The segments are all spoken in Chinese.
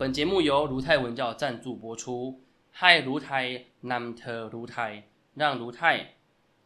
本节目由卢泰文教赞助播出。嗨，卢泰南特卢泰，让卢泰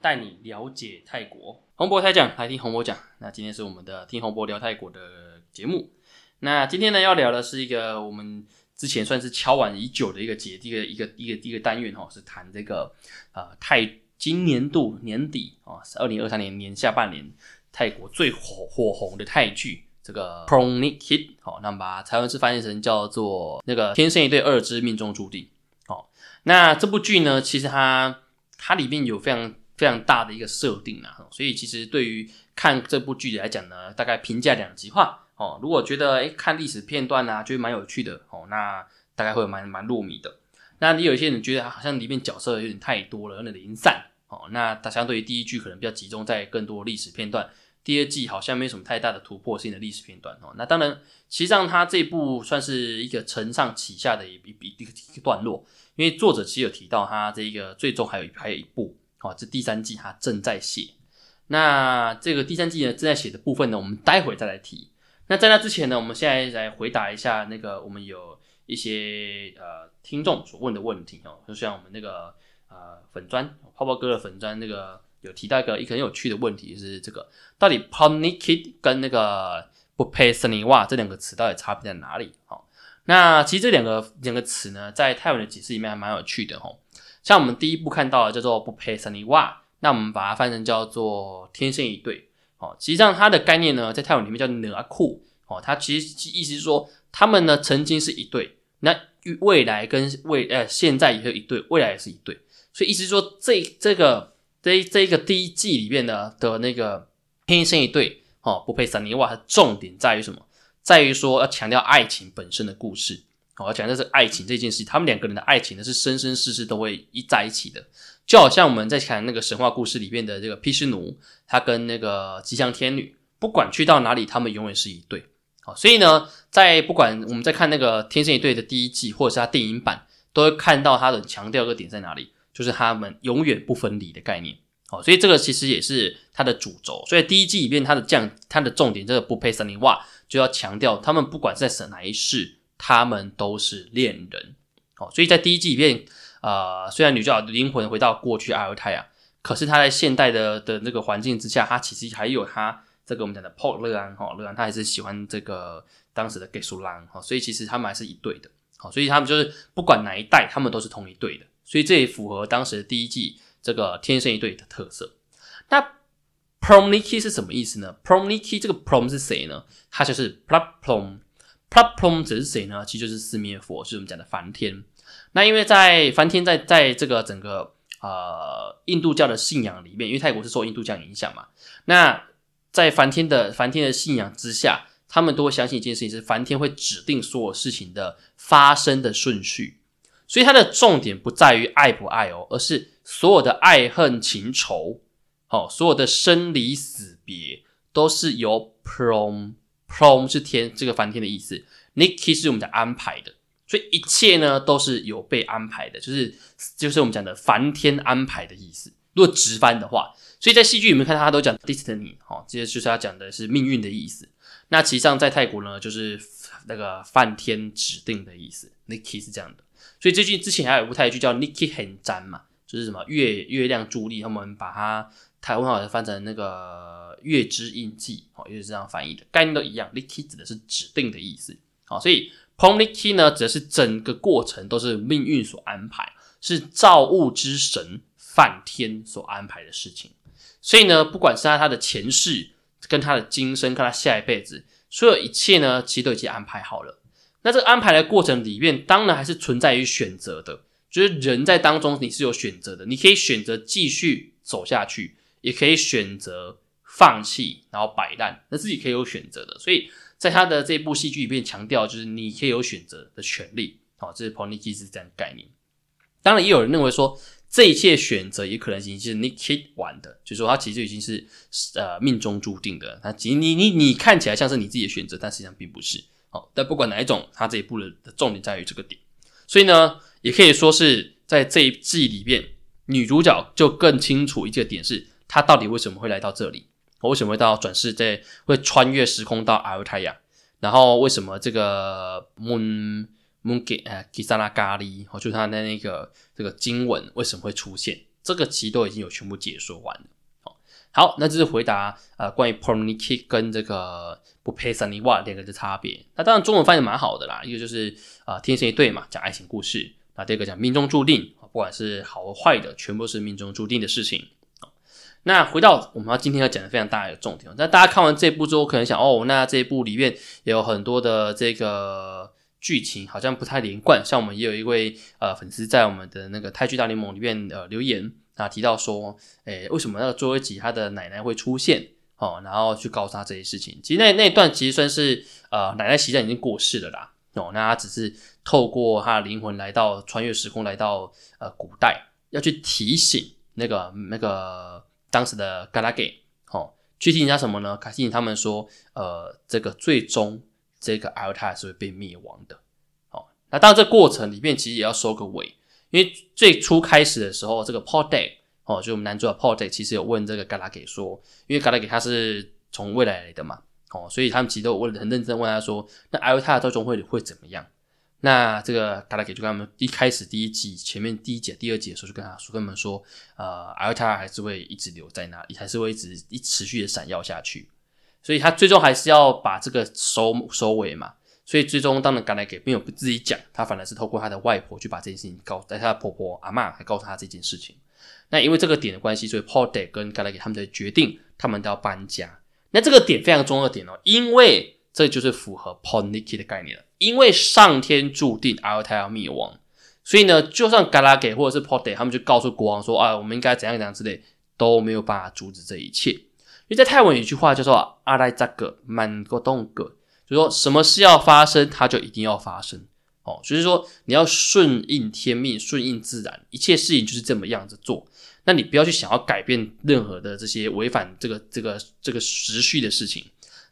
带你了解泰国。洪博泰讲，来听洪博讲。那今天是我们的听洪博聊泰国的节目。那今天呢，要聊的是一个我们之前算是敲碗已久的一个节，一个一个一个一个单元哦，是谈这个呃泰今年度年底哦，是二零二三年年下半年泰国最火火红的泰剧。这个 Pronikid，好，那么把台湾是翻译成叫做那个天生一对二之命中注定。好，那这部剧呢，其实它它里面有非常非常大的一个设定啊，所以其实对于看这部剧来讲呢，大概评价两极化。哦，如果觉得诶看历史片段啊，觉得蛮有趣的哦，那大概会蛮蛮入迷的。那你有一些人觉得好像里面角色有点太多了，有点零散哦，那它相对于第一句可能比较集中在更多历史片段。第二季好像没什么太大的突破性的历史片段哦。那当然，实际上它这部算是一个承上启下的一一一个一个段落，因为作者其实有提到他这个最终还有还有一部哦，这第三季他正在写。那这个第三季呢正在写的部分呢，我们待会再来提。那在那之前呢，我们现在来回答一下那个我们有一些呃听众所问的问题哦，就像我们那个呃粉砖泡泡哥的粉砖那个。有提到一个一个很有趣的问题，是这个到底 p o n i k i d 跟那个不 pay s n i w a 这两个词到底差别在哪里？好，那其实这两个两个词呢，在泰文的解释里面还蛮有趣的哦。像我们第一步看到的叫做不 pay s n i w a 那我们把它翻成叫做天生一对。哦，实际上它的概念呢，在泰文里面叫 n 库。哦，它其实意思是说，他们呢曾经是一对，那未来跟未呃现在也是一对，未来也是一对，所以意思是说这这个。这这一个第一季里面呢的那个天生一对哦，不配三尼瓦，它重点在于什么？在于说要强调爱情本身的故事，哦，要强调是爱情这件事，他们两个人的爱情呢是生生世世都会一在一起的，就好像我们在看那个神话故事里面的这个毗湿奴，他跟那个吉祥天女，不管去到哪里，他们永远是一对，好，所以呢，在不管我们在看那个天生一对的第一季，或者是他电影版，都会看到他的强调个点在哪里。就是他们永远不分离的概念，哦，所以这个其实也是它的主轴。所以第一季里面它的降，它的重点，这个不配森林哇，就要强调他们不管在哪一世，他们都是恋人，哦，所以在第一季里面，呃，虽然女主角灵魂回到过去阿尔泰啊，可是她在现代的的那个环境之下，她其实还有她这个我们讲的 p 乐安哈乐安，他还是喜欢这个当时的给苏兰哈，所以其实他们还是一对的，好，所以他们就是不管哪一代，他们都是同一对的。所以这也符合当时的第一季这个天生一对的特色。那 Promniki 是什么意思呢？Promniki 这个 Prom 是谁呢？他就是 Plaprom，Plaprom 指是谁呢？其实就是四面佛，就是我们讲的梵天。那因为在梵天在在这个整个呃印度教的信仰里面，因为泰国是受印度教影响嘛，那在梵天的梵天的信仰之下，他们都会相信一件事情，是梵天会指定所有事情的发生的顺序。所以它的重点不在于爱不爱哦，而是所有的爱恨情仇，好，所有的生离死别都是由 prom prom 是天这个梵天的意思，niki 是我们讲安排的，所以一切呢都是有被安排的，就是就是我们讲的梵天安排的意思。如果直翻的话，所以在戏剧里面看到他都讲 destiny，好，这些就是他讲的是命运的意思。那其实上在泰国呢，就是那个梵天指定的意思，niki 是这样的。所以最近之前还有一部泰剧叫《Niki 很粘》嘛，就是什么月月亮助力，他们把它台湾好像翻成那个月之印记，哦，也是这样翻译的，概念都一样。Niki 指的是指定的意思，好，所以 Pon Niki 呢，指的是整个过程都是命运所安排，是造物之神梵天所安排的事情。所以呢，不管是他他的前世，跟他的今生，跟他下一辈子，所有一切呢，其实都已经安排好了。那这个安排的过程里面，当然还是存在于选择的，就是人在当中你是有选择的，你可以选择继续走下去，也可以选择放弃，然后摆烂，那自己可以有选择的。所以在他的这部戏剧里面强调，就是你可以有选择的权利。好，这是 p o n i k i 是这样概念。当然，也有人认为说，这一切选择也可能已经是 Nicky 玩的，就是说他其实已经是呃命中注定的。他其实你你你看起来像是你自己的选择，但实际上并不是。好，但不管哪一种，它这一部的重点在于这个点，所以呢，也可以说是在这一季里面，女主角就更清楚一个点是，她到底为什么会来到这里，我为什么会到转世，在会穿越时空到阿尔泰亚，然后为什么这个 Moon 蒙给呃吉萨拉咖喱，哦，就是他的那个这个经文为什么会出现，这个其实都已经有全部解说完了。好，那这是回答呃关于 p o r n i k 跟这个不配 s a n i w a 两个的差别。那当然中文翻译蛮好的啦，一个就是啊天生一对嘛，讲爱情故事；那第二个讲命中注定，不管是好坏的，全部是命中注定的事情。那回到我们要今天要讲的非常大的重点，那大家看完这部之后，可能想哦，那这一部里面也有很多的这个剧情好像不太连贯。像我们也有一位呃粉丝在我们的那个泰剧大联盟里面呃留言。那提到说，诶，为什么那个周一吉他的奶奶会出现？哦，然后去告诉他这些事情。其实那那段其实算是，呃，奶奶实际上已经过世了啦。哦，那他只是透过他的灵魂来到穿越时空，来到呃古代，要去提醒那个那个当时的嘎拉给，哦，去提醒他什么呢？提醒他们说，呃，这个最终这个艾尔塔是会被灭亡的。哦，那当然这过程里面其实也要收个尾。因为最初开始的时候，这个 Paul Day 哦，就我们男主角 Paul Day 其实有问这个 g a l a 给说，因为 g a l a 给他是从未来来的嘛，哦，所以他们其实都问很认真问他说，那 a 尔塔最终会会怎么样？那这个 g a l a 给就跟他们一开始第一季前面第一节、第二节的时候就跟他说，跟他们说，呃，a 尔塔还是会一直留在那里，还是会一直一持续的闪耀下去，所以他最终还是要把这个收收尾嘛。所以最终，当然，刚来给没有自己讲，他反而是透过他的外婆去把这件事情告，在他的婆婆阿妈还告诉他这件事情。那因为这个点的关系，所以 Paul Day 跟刚来给他们的决定，他们都要搬家。那这个点非常重要的点哦，因为这就是符合 Paul Nicky 的概念了。因为上天注定阿尔泰要灭亡，所以呢，就算嘎拉给或者是 Paul Day 他们就告诉国王说啊，我们应该怎样怎样之类，都没有办法阻止这一切。因为在泰文有一句话叫做阿莱扎格曼戈东格。就说什么事要发生，它就一定要发生哦。所以说你要顺应天命，顺应自然，一切事情就是这么样子做。那你不要去想要改变任何的这些违反这个这个这个时序的事情。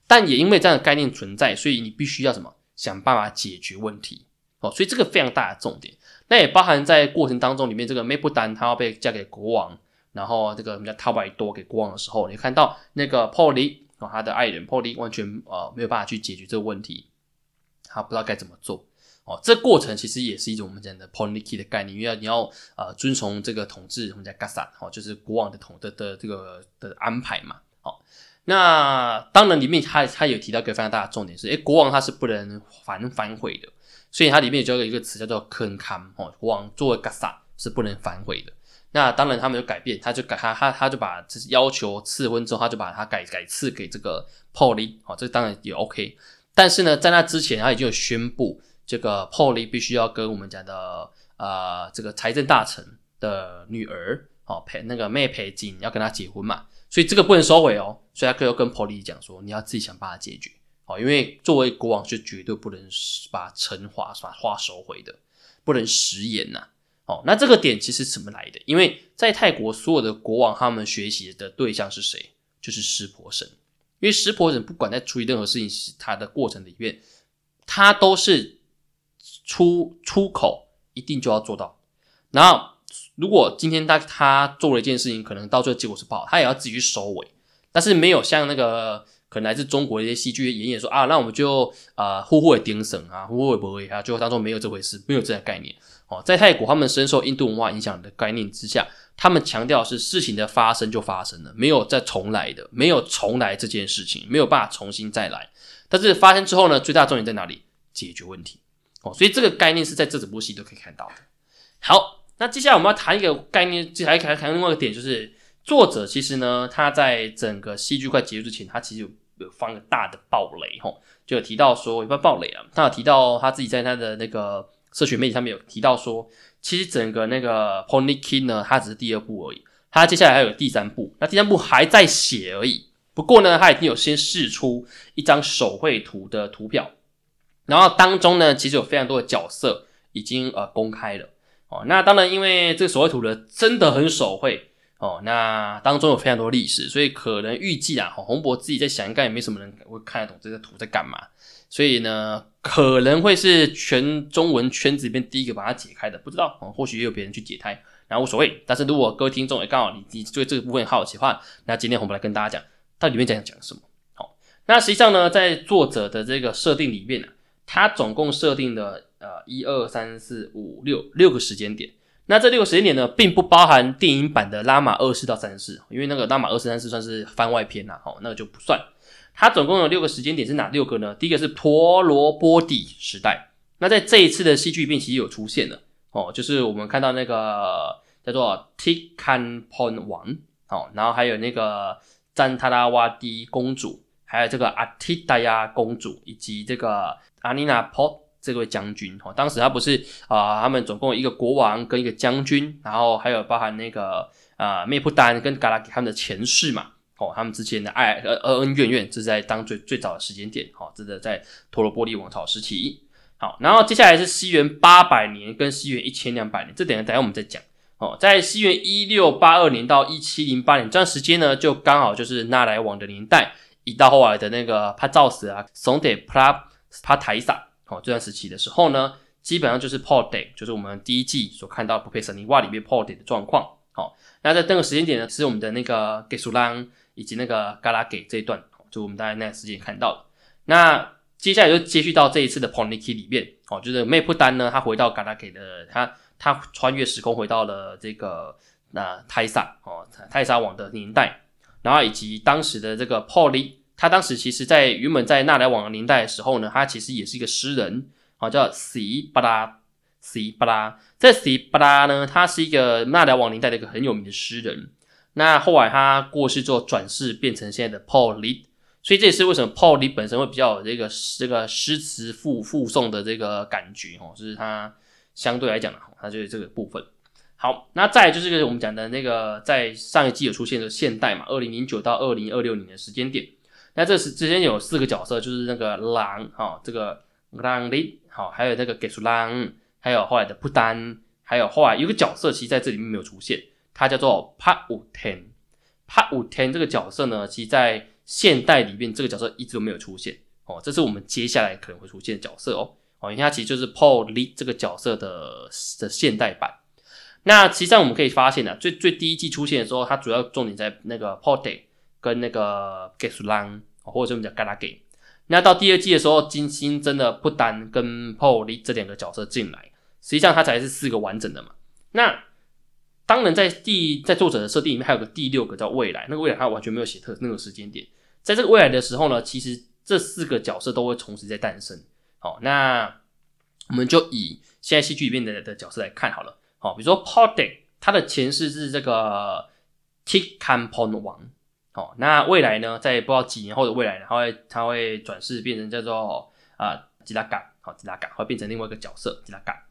但也因为这样的概念存在，所以你必须要什么想办法解决问题哦。所以这个非常大的重点，那也包含在过程当中里面，这个梅布丹她要被嫁给国王，然后这个我们叫塔瓦多给国王的时候，你看到那个他的爱人 Polly 完全呃没有办法去解决这个问题，他不知道该怎么做哦。这过程其实也是一种我们讲的 Polniki 的概念，因为你要呃遵从这个统治，我们叫 Gasa 哦，就是国王的统的的这个的安排嘛。哦，那当然里面他他有提到一个非常大的重点是，诶，国王他是不能反反悔的，所以它里面就有一个词叫做 Kenkam 哦，国王作为 Gasa 是不能反悔的。那当然，他没有改变，他就改他他他就把这要求赐婚之后，他就把他改改赐给这个 Polly，好，这当然也 OK。但是呢，在那之前，他已经有宣布，这个 Polly 必须要跟我们讲的呃这个财政大臣的女儿，哦陪那个妹陪金要跟他结婚嘛，所以这个不能收回哦。所以他可以跟 Polly 讲说，你要自己想办法解决，哦，因为作为国王是绝对不能把陈话把话收回的，不能食言呐。那这个点其实怎么来的？因为在泰国，所有的国王他们学习的对象是谁？就是湿婆神。因为湿婆神不管在处理任何事情，他的过程里面，他都是出出口一定就要做到。然后，如果今天他他做了一件事情，可能到最后结果是不好，他也要自己去收尾。但是没有像那个可能来自中国的一些戏剧演演说啊，那我们就啊呼呼的丁神啊，呼呼的不会啊，最后当中没有这回事，没有这个概念。哦，在泰国，他们深受印度文化影响的概念之下，他们强调是事情的发生就发生了，没有再重来的，没有重来这件事情，没有办法重新再来。但是发生之后呢，最大重点在哪里？解决问题。哦，所以这个概念是在这整部戏都可以看到的。好，那接下来我们要谈一个概念，接下来谈谈另外一个点，就是作者其实呢，他在整个戏剧快结束之前，他其实有放个大的暴雷，吼，就有提到说，也不暴雷啊，他有提到他自己在他的那个。社群媒体上面有提到说，其实整个那个 Pony King 呢，它只是第二部而已，它接下来还有第三部，那第三部还在写而已。不过呢，它已经有先试出一张手绘图的图表，然后当中呢，其实有非常多的角色已经呃公开了哦。那当然，因为这个手绘图的真的很手绘哦，那当中有非常多历史，所以可能预计啊，洪博自己在想，应该也没什么人会看得懂这个图在干嘛。所以呢，可能会是全中文圈子里面第一个把它解开的，不知道哦，或许也有别人去解开，那无所谓。但是如果各位听众也刚好你你对这个部分好奇的话，那今天我们来跟大家讲，它里面讲讲什么？好，那实际上呢，在作者的这个设定里面呢，它总共设定的呃一二三四五六六个时间点。那这六个时间点呢，并不包含电影版的拉玛二世到三世，因为那个拉玛二世三世算是番外篇呐，哦，那个就不算。它总共有六个时间点是哪六个呢？第一个是陀罗波底时代，那在这一次的戏剧里面其实有出现了哦，就是我们看到那个叫做 Tikanpon 王哦，然后还有那个赞塔拉瓦蒂公主，还有这个阿提达亚公主，以及这个阿尼娜普这位将军哦，当时他不是啊，他们总共一个国王跟一个将军，然后还有包含那个啊灭布丹跟嘎拉给他们的前世嘛。哦，他们之前的爱呃恩恩怨怨，这是在当最最早的时间点，好，这个在陀罗波利王朝时期。好，然后接下来是西元八百年跟西元一千两百年，这点等下我们再讲。哦，在西元一六八二年到一七零八年这段时间呢，就刚好就是纳莱王的年代，一到后来的那个帕造死啊，松德普拉帕台萨，哦，这段时期的时候呢，基本上就是 p o day，就是我们第一季所看到不配神尼瓦里面 p o day 的状况。好，那在这个时间点呢，是我们的那个给苏朗。以及那个嘎拉给这一段，就我们大概那时间看到了。那接下来就接续到这一次的 p o n i k i 里面，哦，就是梅普丹呢，他回到嘎拉给的，他他穿越时空回到了这个那泰萨哦，泰萨网的年代，然后以及当时的这个 p o l y 他当时其实在原本在纳莱王的年代的时候呢，他其实也是一个诗人，哦，叫西巴拉西巴拉。这西巴拉呢，他是一个纳莱王年代的一个很有名的诗人。那后来他过世之后，转世变成现在的 Paul Lee，所以这也是为什么 Paul Lee 本身会比较有这个这个诗词附附送的这个感觉哦，就是他相对来讲呢，他就是这个部分。好，那再就是个我们讲的那个在上一季有出现的现代嘛，二零零九到二零二六年的时间点。那这时之间有四个角色，就是那个狼哈，这个狼里好，还有那个给出狼，还有后来的不丹，还有后来有个角色其实在这里面没有出现。他叫做帕武天，帕武天这个角色呢，其实在现代里面这个角色一直都没有出现哦，这是我们接下来可能会出现的角色哦哦，因为它其实就是 Paul Lee 这个角色的的现代版。那实际上我们可以发现呢，最最第一季出现的时候，它主要重点在那个 Paul Day 跟那个 g e s l a n 或者我们讲 Galagay。那到第二季的时候，金星真的不单跟 Paul Lee 这两个角色进来，实际上它才是四个完整的嘛。那当然，在第在作者的设定里面，还有个第六个叫未来，那个未来他完全没有写特那个时间点。在这个未来的时候呢，其实这四个角色都会同时在诞生。好，那我们就以现在戏剧里面的的角色来看好了。好，比如说 Poddy，他的前世是这个 Tikampon 王。好，那未来呢，在不知道几年后的未来，他会他会转世变成叫做啊吉拉嘎，好吉拉嘎会变成另外一个角色吉拉嘎。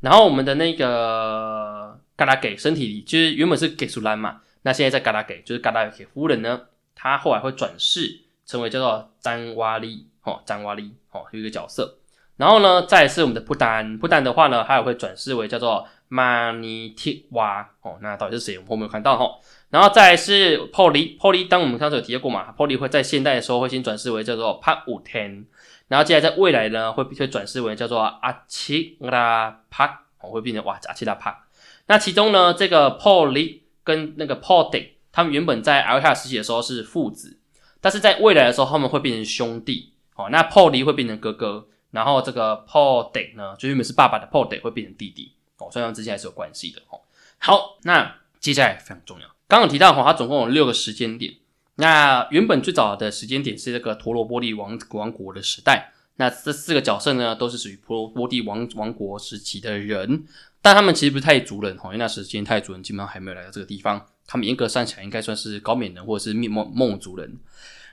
然后我们的那个嘎拉给身体里，就是原本是给苏兰嘛，那现在在嘎拉给，就是嘎拉给夫人呢，他后来会转世成为叫做詹瓦利，哦，詹瓦利，哦，有一个角色。然后呢，再是我们的布丹，布丹的话呢，他也会转世为叫做马尼提瓦，哦，那到底是谁？我们没有看到哈。然后再是 Polly，Polly，当我们上次有提到过嘛 poly 会在现代的时候会先转世为叫做帕武天。然后接下来在未来呢，会会转世为叫做阿奇拉帕，哦，会变成哇阿奇拉帕。那其中呢，这个 Paul Lee 跟那个 Paul Day，他们原本在 L 卡时期的时候是父子，但是在未来的时候他们会变成兄弟。哦，那 Paul Lee 会变成哥哥，然后这个 Paul Day 呢，就原本是爸爸的 Paul Day 会变成弟弟。哦，所以他们之间还是有关系的。哦，好，那接下来非常重要，刚刚提到哈，它总共有六个时间点。那原本最早的时间点是这个陀罗波利王王国的时代。那这四个角色呢，都是属于陀罗波蒂王王国时期的人，但他们其实不是太族人哈，因为那时间太族人基本上还没有来到这个地方。他们严格算起来，应该算是高棉人或者是梦梦族人。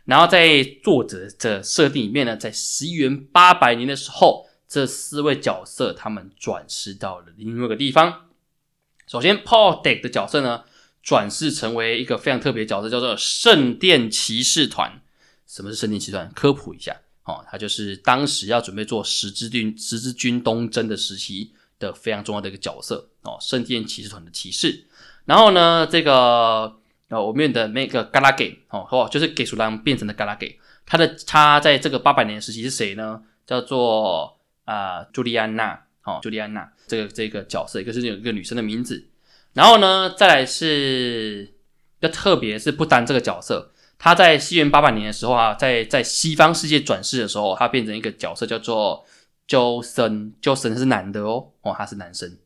然后在作者的设定里面呢，在十一元八百年的时候，这四位角色他们转世到了另外一个地方。首先，Paul Deck 的角色呢。转世成为一个非常特别角色，叫做圣殿骑士团。什么是圣殿骑士团？科普一下，哦，他就是当时要准备做十字军十字军东征的时期的非常重要的一个角色哦。圣殿骑士团的骑士。然后呢，这个呃，我们的那个嘎拉给哦，哦，就是给苏兰变成的嘎拉给，他的他在这个八百年时期是谁呢？叫做啊，朱莉安娜，哦，朱莉安娜这个这个角色，一个是有一个女生的名字。然后呢，再来是要特别是不单这个角色，他在西元八百年的时候啊，在在西方世界转世的时候，他变成一个角色叫做周深，周深是男的哦，哦，他是男生。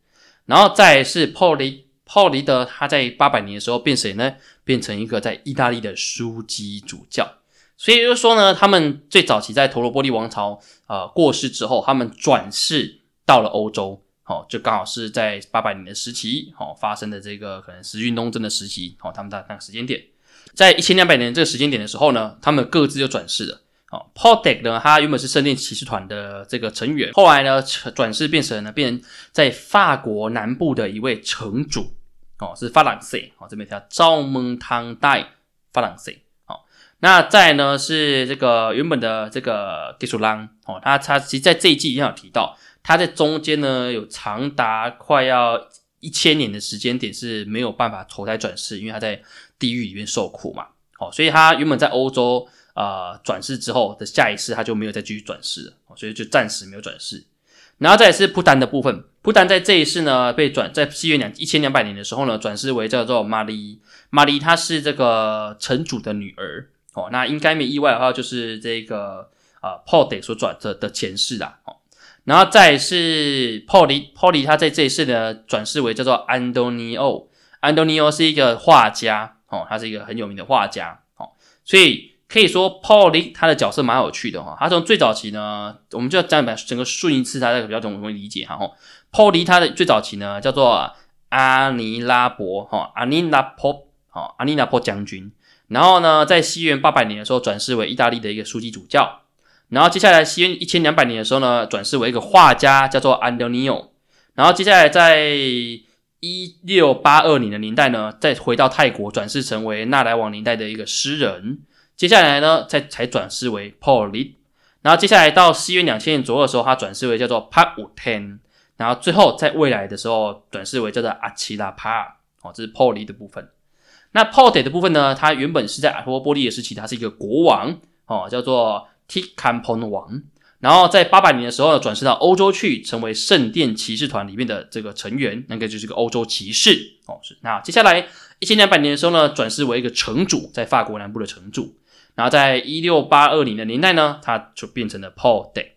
然后再是 Paul 泡利德，他在八百年的时候变谁呢？变成一个在意大利的枢机主教。所以就说呢，他们最早期在陀罗波利王朝呃过世之后，他们转世到了欧洲，哦，就刚好是在八百年的时期，哦发生的这个可能时运东征的时期，哦，他们的那个时间点，在一千两百年这个时间点的时候呢，他们各自就转世了。哦 p o d e c 呢，他原本是圣殿骑士团的这个成员，后来呢转世变成了变成在法国南部的一位城主，哦，是法朗西，哦，这边叫赵蒙汤代法朗西，哦，那再呢是这个原本的这个吉苏朗，哦，他他其实在这一季也有提到，他在中间呢有长达快要一千年的时间点是没有办法投胎转世，因为他在地狱里面受苦嘛，哦，所以他原本在欧洲。呃，转世之后的下一世，他就没有再继续转世了，所以就暂时没有转世。然后再是不丹的部分，不丹在这一世呢，被转在西元两一千两百年的时候呢，转世为叫做玛丽。玛丽她是这个城主的女儿哦，那应该没意外的话，就是这个呃 Paul 得所转的的前世啦哦。然后再是 Paul Paul 他在这一世呢，转世为叫做安东尼奥。安东尼奥是一个画家哦，他是一个很有名的画家哦，所以。可以说，Paul 他的角色蛮有趣的哈。他从最早期呢，我们就要讲把整个顺一次，大家比较容易理解哈。Paul 他的最早期呢，叫做阿尼拉伯哈，阿尼拉伯哈，阿尼拉伯将军。然后呢，在西元八百年的时候，转世为意大利的一个书记主教。然后接下来西元一千两百年的时候呢，转世为一个画家，叫做安东尼奥。然后接下来在一六八二年的年代呢，再回到泰国，转世成为纳莱王年代的一个诗人。接下来呢，再才转世为 Paul，然后接下来到西元两千年左右的时候，他转世为叫做 Pat Ten，然后最后在未来的时候转世为叫做阿奇拉帕，哦，这是 Paul 的部分。那 Paul 的部分呢，他原本是在阿托波利的时期，他是一个国王，哦，叫做 Tikampon 王。然后在八百年的时候呢，转世到欧洲去，成为圣殿骑士团里面的这个成员，那个就是个欧洲骑士，哦，是。那接下来一千两百年的时候呢，转世为一个城主，在法国南部的城主。然后在一六八二年的年代呢，它就变成了 Paul Day。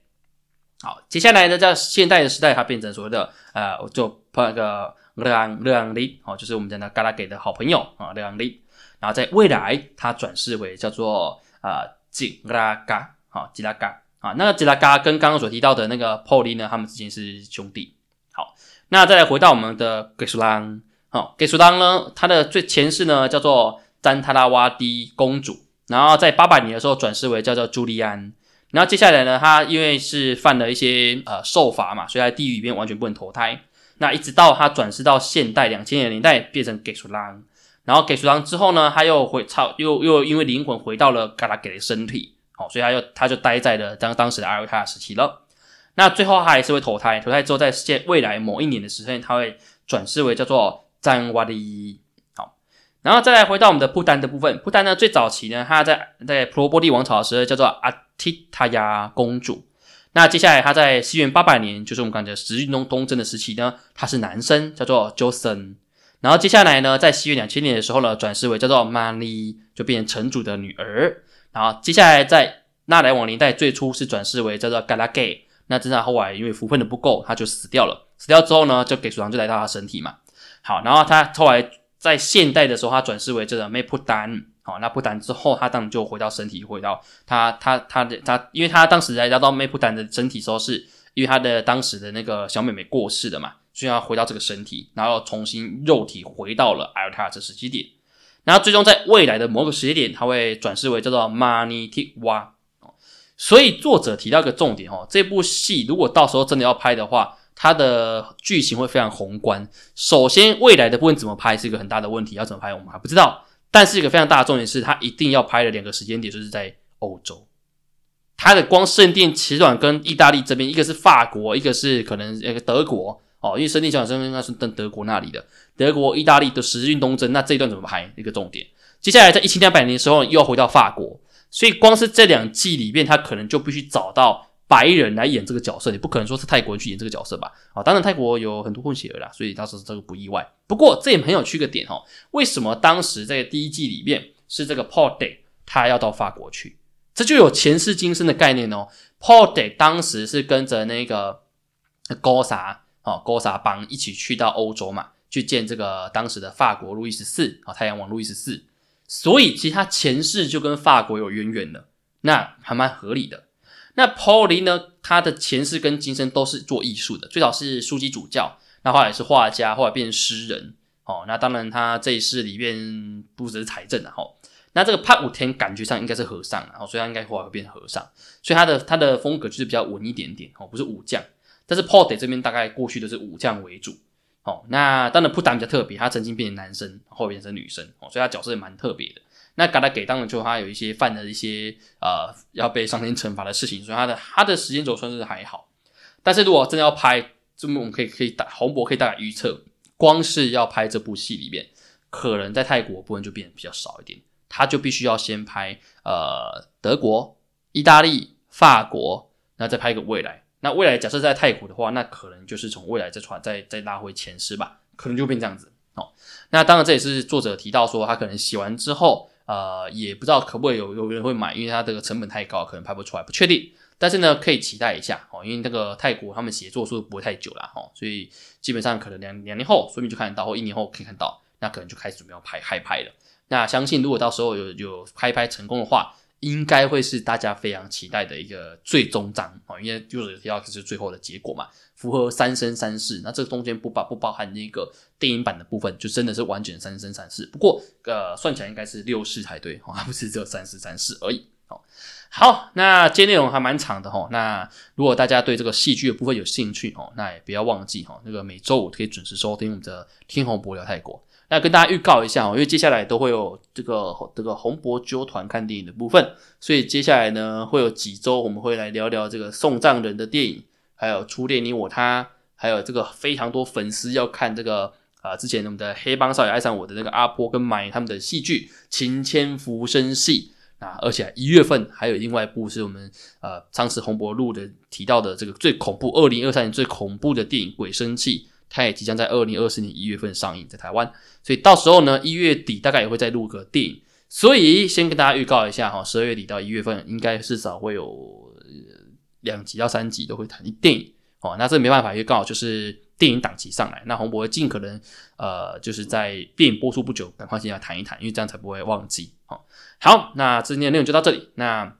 好，接下来呢，在现代的时代，它变成所谓的呃，就那个勒昂勒昂利，哦，就是我们讲的嘎拉给的好朋友啊，勒昂利。然后在未来，它转世为叫做呃吉拉嘎，好吉拉嘎啊，那吉拉嘎跟刚刚所提到的那个 Paul 呢，他们之间是兄弟。好，那再来回到我们的给苏朗，好给苏朗呢，他的最前世呢叫做詹塔拉瓦蒂公主。然后在八百年的时候转世为叫做朱利安，然后接下来呢，他因为是犯了一些呃受罚嘛，所以在地狱里面完全不能投胎。那一直到他转世到现代两千年年代变成给苏朗，然后给苏朗之后呢，他又回超又又因为灵魂回到了嘎拉给的身体，好，所以他就他就待在了当当时的阿尔卡时期了。那最后他还是会投胎，投胎之后在现未来某一年的时间，他会转世为叫做赞瓦利。然后再来回到我们的不丹的部分，不丹呢最早期呢，他在在普罗波利王朝的时候叫做阿提塔亚公主。那接下来他在西元八百年，就是我们刚才十运东东征的时期呢，他是男生，叫做 Joseon。然后接下来呢，在西元两千年的时候呢，转世为叫做 Mani，就变成城主的女儿。然后接下来在纳莱王年代，最初是转世为叫做 Galagay。那真的后来因为福分的不够，他就死掉了。死掉之后呢，就给鼠狼就来到他身体嘛。好，然后他后来。在现代的时候，他转世为这个梅普丹，好，那不丹之后，他当然就回到身体，回到他他他的他，因为他当时来到梅普丹的身体时候，是因为他的当时的那个小妹妹过世了嘛，所以要回到这个身体，然后重新肉体回到了艾尔塔这时间点，然后最终在未来的某个时间点，它会转世为叫做马尼提瓦，所以作者提到一个重点哦，这部戏如果到时候真的要拍的话。它的剧情会非常宏观。首先，未来的部分怎么拍是一个很大的问题，要怎么拍我们还不知道。但是一个非常大的重点是，它一定要拍的两个时间点就是在欧洲。它的光圣殿奇短跟意大利这边，一个是法国，一个是可能那个德国哦，因为圣殿奇短应该是登德国那里的。德国、意大利的时运东征，那这一段怎么拍？一个重点。接下来在一千两百年的时候，又要回到法国，所以光是这两季里面，他可能就必须找到。白人来演这个角色，你不可能说是泰国人去演这个角色吧？啊，当然泰国有很多混血儿啦，所以当时这个不意外。不过这也很有趣个点哦，为什么当时在第一季里面是这个 Paul Day 他要到法国去？这就有前世今生的概念哦。Paul Day 当时是跟着那个高萨哦高萨邦一起去到欧洲嘛，去见这个当时的法国路易十四啊太阳王路易十四，所以其实他前世就跟法国有渊源了，那还蛮合理的。那 Paul Lee 呢，他的前世跟今生都是做艺术的，最早是书籍主教，那后来是画家，后来变成诗人哦。那当然他这一世里面不只是财政的哈。那这个帕武天感觉上应该是和尚，然后所以他应该后来会变成和尚，所以他的他的风格就是比较文一点点哦，不是武将。但是 Paul 这边大概过去都是武将为主哦。那当然普丹比较特别，他曾经变成男生，后变成女生哦，所以他角色也蛮特别的。那给他给当然就他有一些犯了一些呃要被上天惩罚的事情，所以他的他的时间轴算是还好。但是如果真的要拍，这么我们可以可以大洪博可以大概预测，光是要拍这部戏里面，可能在泰国部分就变得比较少一点。他就必须要先拍呃德国、意大利、法国，那再拍一个未来。那未来假设在泰国的话，那可能就是从未来再传再再拉回前世吧，可能就变这样子哦。那当然这也是作者提到说，他可能写完之后，呃，也不知道可不可以有有人会买，因为他这个成本太高，可能拍不出来，不确定。但是呢，可以期待一下哦，因为那个泰国他们写作速度不会太久了哈，所以基本上可能两两年后，说不定就看得到，或一年后可以看到，那可能就开始准备要拍嗨拍了。那相信，如果到时候有有拍拍成功的话，应该会是大家非常期待的一个最终章啊，因为就是提到这是最后的结果嘛，符合三生三世。那这个中间不包不包含那个电影版的部分，就真的是完全三生三世。不过呃，算起来应该是六世才对哦，不是只有三世三世而已。好，好，那今天内容还蛮长的哈。那如果大家对这个戏剧的部分有兴趣哦，那也不要忘记哈，那个每周五可以准时收听我们的天虹博聊泰国。那跟大家预告一下哦，因为接下来都会有这个这个红博纠团看电影的部分，所以接下来呢会有几周我们会来聊聊这个送葬人的电影，还有初恋你我他，还有这个非常多粉丝要看这个啊之前我们的黑帮少爷爱上我的那个阿波跟买他们的戏剧《情牵浮生戏》啊，而且一月份还有另外一部是我们呃当时红博录的提到的这个最恐怖二零二三年最恐怖的电影《鬼生气》。它也即将在二零二四年一月份上映在台湾，所以到时候呢，一月底大概也会再录个电影。所以先跟大家预告一下哈，十二月底到一月份应该至少会有两集到三集都会谈电影哦。那这没办法，因为刚好就是电影档期上来，那洪博会尽可能呃，就是在电影播出不久，赶快先来谈一谈，因为这样才不会忘记哦。好，那今天的内容就到这里。那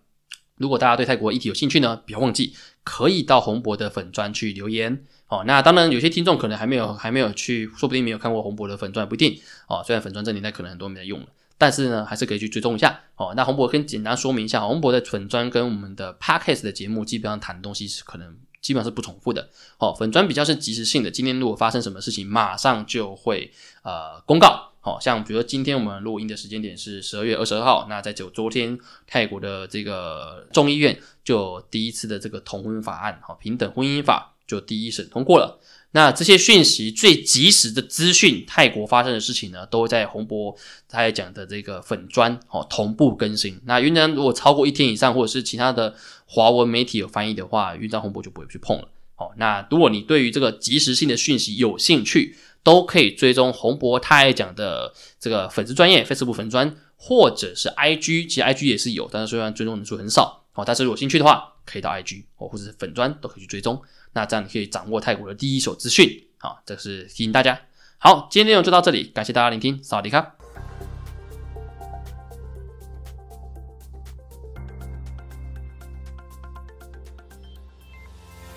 如果大家对泰国议题有兴趣呢，不要忘记可以到洪博的粉专去留言。哦，那当然，有些听众可能还没有还没有去，说不定没有看过红博的粉钻，不一定哦。虽然粉钻这年代可能很多没在用了，但是呢，还是可以去追踪一下哦。那红博跟简单说明一下，红博的粉钻跟我们的 podcast 的节目基本上谈的东西是可能基本上是不重复的。哦，粉钻比较是即时性的，今天如果发生什么事情，马上就会呃公告。好像比如说今天我们录音的时间点是十二月二十二号，那在九昨天泰国的这个众议院就第一次的这个同婚法案，哈平等婚姻法。就第一审通过了。那这些讯息最及时的资讯，泰国发生的事情呢，都会在洪博他讲的这个粉砖哦同步更新。那云南如果超过一天以上，或者是其他的华文媒体有翻译的话，云南洪博就不会去碰了。哦，那如果你对于这个及时性的讯息有兴趣，都可以追踪洪博他也讲的这个粉丝专业 Facebook 粉砖，或者是 IG，其实 IG 也是有，但是虽然追踪人数很少哦，但是如果兴趣的话，可以到 IG 或，或者是粉砖都可以去追踪。那这样你可以掌握泰国的第一手资讯，好，这是提醒大家。好，今天内容就到这里，感谢大家聆听，萨瓦迪卡。